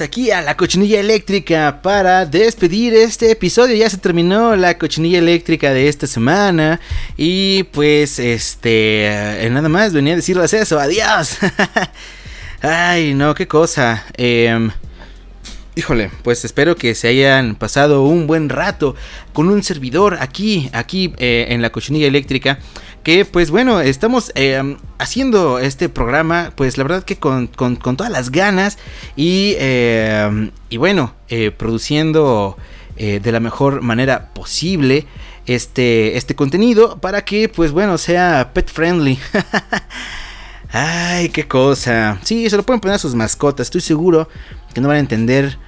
Aquí a la cochinilla eléctrica para despedir este episodio. Ya se terminó la cochinilla eléctrica de esta semana. Y pues, este, nada más venía a decirles eso. Adiós. (laughs) Ay, no, qué cosa. Eh, Híjole, pues espero que se hayan pasado un buen rato con un servidor aquí, aquí eh, en la cochinilla eléctrica. Que pues bueno, estamos em, haciendo este programa, pues la verdad que con, todas las ganas y, em, y bueno, eh, produciendo eh, de la mejor manera posible este, este contenido para que pues bueno sea pet friendly. (laughs) Ay, qué cosa. Sí, se lo pueden poner a sus mascotas, estoy seguro que no van a entender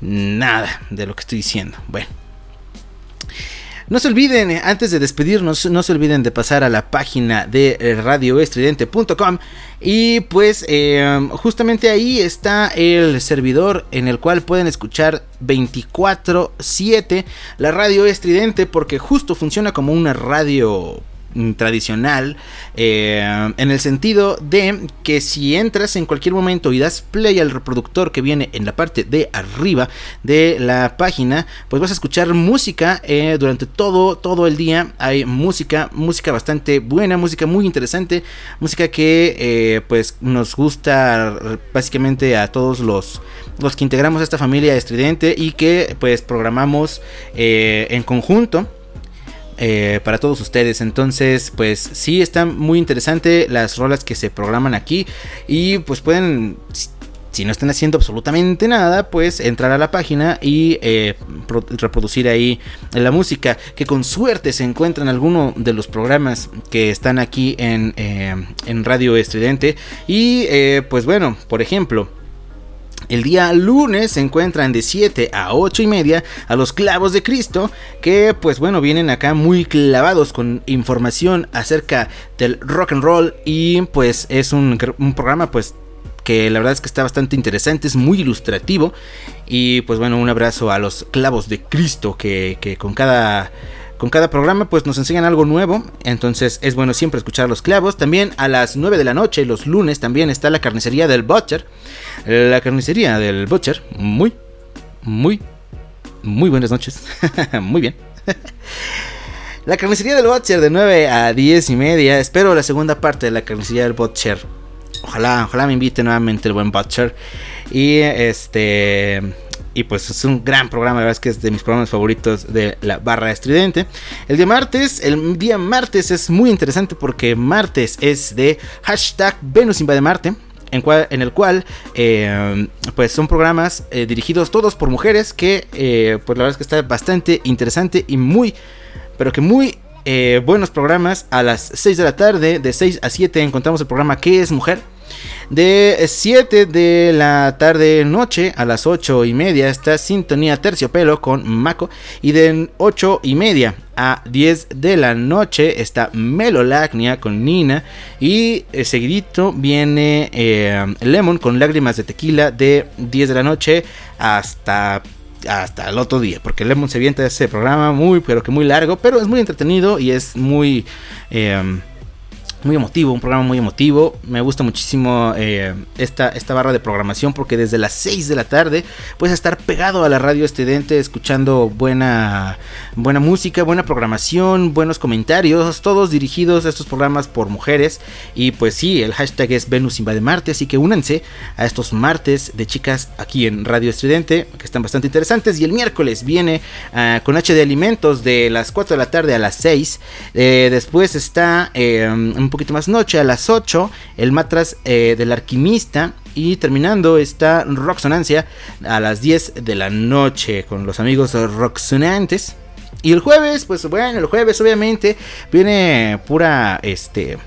nada de lo que estoy diciendo. Bueno. No se olviden, eh, antes de despedirnos, no se olviden de pasar a la página de eh, radioestridente.com y pues em, justamente ahí está el servidor en el cual pueden escuchar 24/7 la radio estridente porque justo funciona como una radio tradicional eh, en el sentido de que si entras en cualquier momento y das play al reproductor que viene en la parte de arriba de la página pues vas a escuchar música eh, durante todo todo el día hay música música bastante buena música muy interesante música que eh, pues nos gusta básicamente a todos los los que integramos esta familia estridente y que pues programamos en conjunto eh, para todos ustedes. Entonces, pues sí, está muy interesante las rolas que se programan aquí. Y pues pueden, si no están haciendo absolutamente nada, pues entrar a la página y eh, reproducir ahí la música. Que con suerte se encuentran alguno de los programas que están aquí en, eh, en Radio Estridente. Y pues bueno, por ejemplo. El día lunes se encuentran de 7 a 8 y media a los clavos de Cristo, que pues bueno, vienen acá muy clavados con información acerca del rock and roll y pues es un, programa pues que la verdad es que está bastante interesante, es muy ilustrativo. Y pues bueno, un abrazo a los clavos de Cristo que, que con cada con cada programa pues nos enseñan algo nuevo, entonces es bueno siempre escuchar los clavos. También a las 9 de la noche, los lunes, también está la carnicería del Butcher. La carnicería del Butcher, muy, muy, muy buenas noches. (laughs) muy bien. (laughs) la carnicería del Butcher de 9 a 10 y media. Espero la segunda parte de la carnicería del Butcher. Ojalá, ojalá me invite nuevamente el buen Butcher. Y este y pues es un gran programa, la verdad es que es de mis programas favoritos de la barra estridente. El día martes, el día martes es muy interesante porque martes es de hashtag Venus invade Marte. En, en el cual eh, pues son programas eh, dirigidos todos por mujeres que eh, pues la verdad es que está bastante interesante y muy pero que muy buenos programas a las 6 de la tarde de 6 a 7 encontramos el programa ¿Qué es mujer? De 7 de la tarde noche a las 8 y media está Sintonía Terciopelo con Mako. Y de 8 y media a 10 de la noche está Melolagnia con Nina. Y eh, seguidito viene eh, Lemon con Lágrimas de Tequila de 10 de la noche hasta hasta el otro día, porque Lemon se avienta ese programa muy, pero que muy largo, pero es muy entretenido y es muy... Eh, muy emotivo, un programa muy emotivo. Me gusta muchísimo eh, esta, esta barra de programación porque desde las 6 de la tarde puedes estar pegado a la radio estridente escuchando buena, buena música, buena programación, buenos comentarios, todos dirigidos a estos programas por mujeres. Y pues sí, el hashtag es Venus Invade Marte, así que únanse a estos martes de chicas aquí en Radio Estridente, que están bastante interesantes. Y el miércoles viene ah, con H de Alimentos de las 4 de la tarde a las 6. Eh, después está eh, un poquito más noche, a las 8, el matras eh, del alquimista. Y terminando está Rocksonancia a las 10 de la noche con los amigos Rocksonantes. Y el jueves, pues bueno, el jueves obviamente viene pura, este,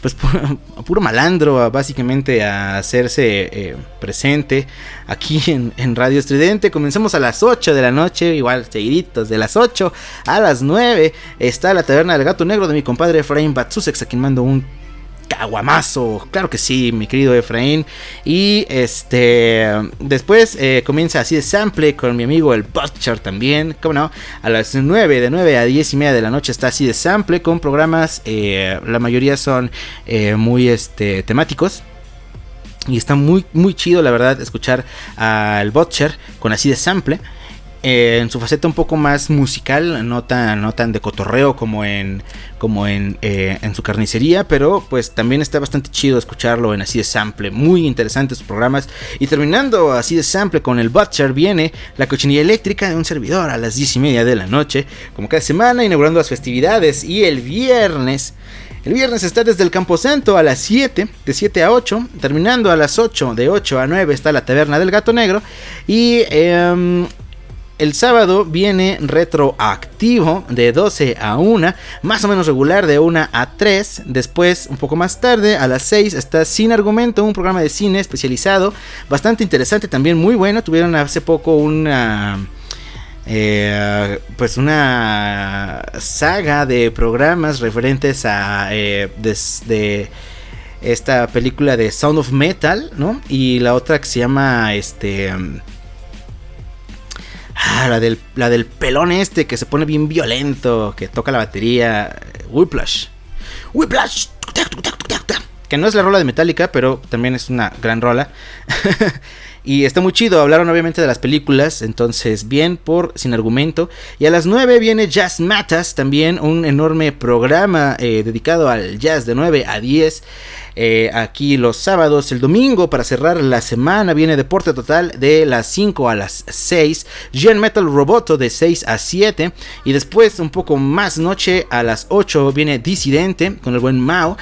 pues (laughs) puro, malandro básicamente a hacerse eh, presente aquí (laughs) en, Radio Estridente. Comenzamos a las 8 de la noche, igual seguiditos, de las 8 a las 9 está la taberna del gato negro de mi compadre Efraín Batsusex, a quien mando un caguamazo. Claro que sí, mi querido Efraín. Y este después eh, comienza así de sample con mi amigo el Butcher también. ¿Cómo no? A las 9, de 9 a 10 y media de la noche está así de sample con programas. Eh, la mayoría son eh, muy este, temáticos. Y está muy, muy chido, la verdad, escuchar al Butcher con así de sample. Eh, en su faceta un poco más musical, no tan, no tan de cotorreo como en, como en, eh, en, su carnicería, pero pues también está bastante chido escucharlo en así de sample, muy interesantes sus programas. Y terminando así de sample con el Butcher viene la cochinilla eléctrica de un servidor a las 10 y media de la noche, como cada semana, inaugurando las festividades. Y el viernes el viernes está desde el Camposanto a las 7, de 7 a 8. Terminando a las 8, de 8 a 9 está la Taberna del Gato Negro. Y eh, el sábado viene retroactivo de 12 a 1, más o menos regular de 1 a 3. Después, un poco más tarde, a las 6, está Sin Argumento, un programa de cine especializado, bastante interesante, también muy bueno. Tuvieron hace poco una... Eh, pues una saga de programas referentes a eh, desde esta película de Sound of Metal, ¿no? Y la otra que se llama este Ah, la del, la del pelón este que se pone bien violento, que toca la batería. Whiplash. Whiplash. Que no es la rola de Metallica, pero también es una gran rola. (laughs) y está muy chido. Hablaron obviamente de las películas. Entonces, bien por sin argumento. Y a las 9 viene Jazz Matas. También un enorme programa eh, dedicado al jazz de 9 a 10. Eh, aquí los sábados, el domingo para cerrar la semana viene Deporte Total de las 5 a las 6, Gen Metal Roboto de 6 a 7 y después un poco más noche a las 8 viene Disidente con el buen Mao.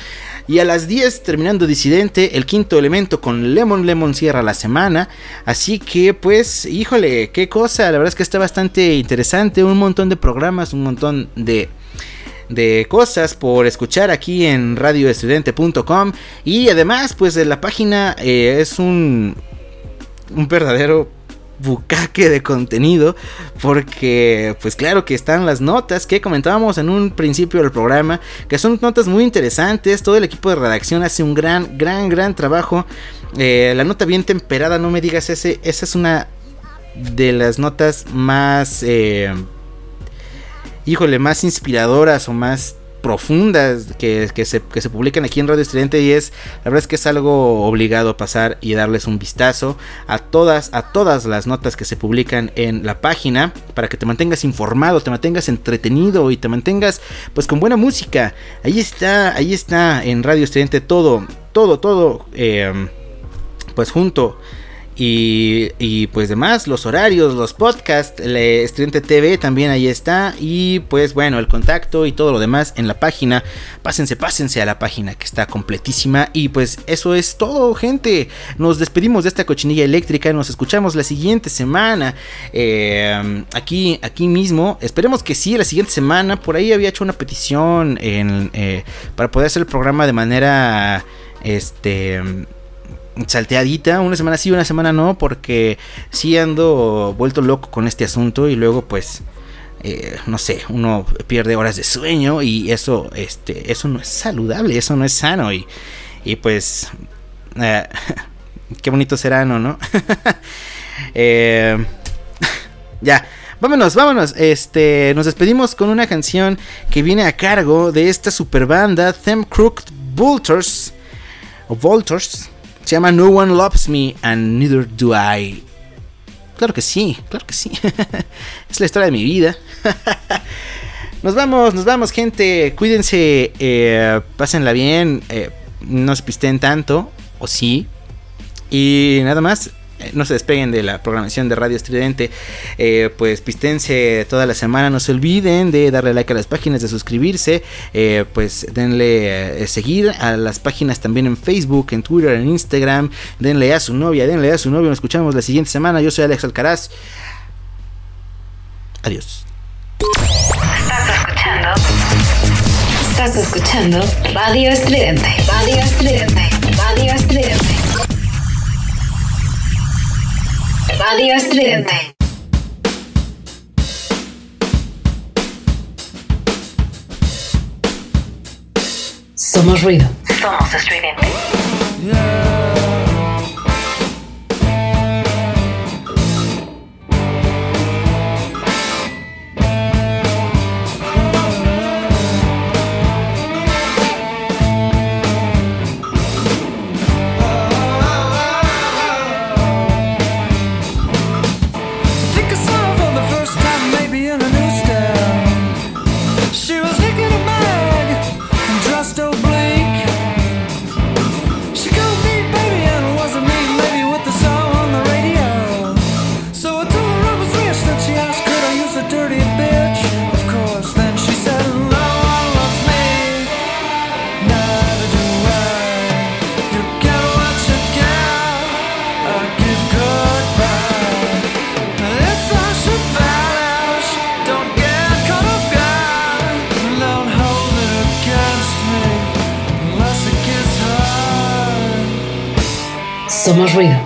Y a las 10 terminando Disidente, el quinto elemento con Lemon Lemon cierra la semana. Así que pues, híjole, qué cosa, la verdad es que está bastante interesante, un montón de programas, un montón de de cosas por escuchar aquí en radioestudente.com y además pues la página eh, es un, un verdadero bucaque de contenido porque pues claro que están las notas que comentábamos en un principio del programa que son notas muy interesantes. Todo el equipo de redacción hace un gran gran gran trabajo. Eh, la nota bien temperada no me digas ese esa es una de las notas más eh, híjole, más inspiradoras o más profundas que, se, publican aquí en Radio Estudiante y es la verdad es que es algo obligado a pasar y darles un vistazo a todas a todas las notas que se publican en la página para que te mantengas informado te mantengas entretenido y te mantengas pues con buena música. Ahí está ahí está en Radio Estudiante todo todo todo eh, pues junto y, pues demás, los horarios, los podcasts, el Estudiante TV también ahí está. Y pues bueno, el contacto y todo lo demás en la página. Pásense, pásense a la página que está completísima. Y pues eso es todo, gente. Nos despedimos de esta cochinilla eléctrica. Nos escuchamos la siguiente semana. Eh, aquí, aquí mismo. Esperemos que sí, la siguiente semana. Por ahí había hecho una petición eh, para poder hacer el programa de manera. Este salteadita, una semana sí, una semana no, porque sí ando vuelto loco con este asunto y luego pues eh, no sé, uno pierde horas de sueño y eso, este, eso no es saludable, eso no es sano y, y pues eh, (laughs) qué bonito será, ¿no? ¿no? (laughs) Eh, (laughs) ya. Vámonos, vámonos. Este, nos despedimos con una canción que viene a cargo de esta super banda, Them Crooked Vultures. O Vultures. Se llama No One Loves Me and Neither Do I. Claro que sí, claro que sí. (laughs) es la historia de mi vida. (laughs) nos vamos, nos vamos, gente. Cuídense, eh, pásenla bien. Eh, no se pisten tanto, o sí. Y nada más. Eh, no se despeguen de la programación de Radio Estridente. Eh, pues pistense toda la semana. No se olviden de darle like a las páginas, de suscribirse. Eh, pues denle seguir a las páginas también en Facebook, en Twitter, en Instagram. Denle a su novia, denle a su novio. Nos escuchamos la siguiente semana. Yo soy Alex Alcaraz. Adiós. Estás escuchando. Radio Estridente. Radio Estridente. Radio Estridente. Radio Estridente. Somos ruido. Somos estridentes. Somos ruido.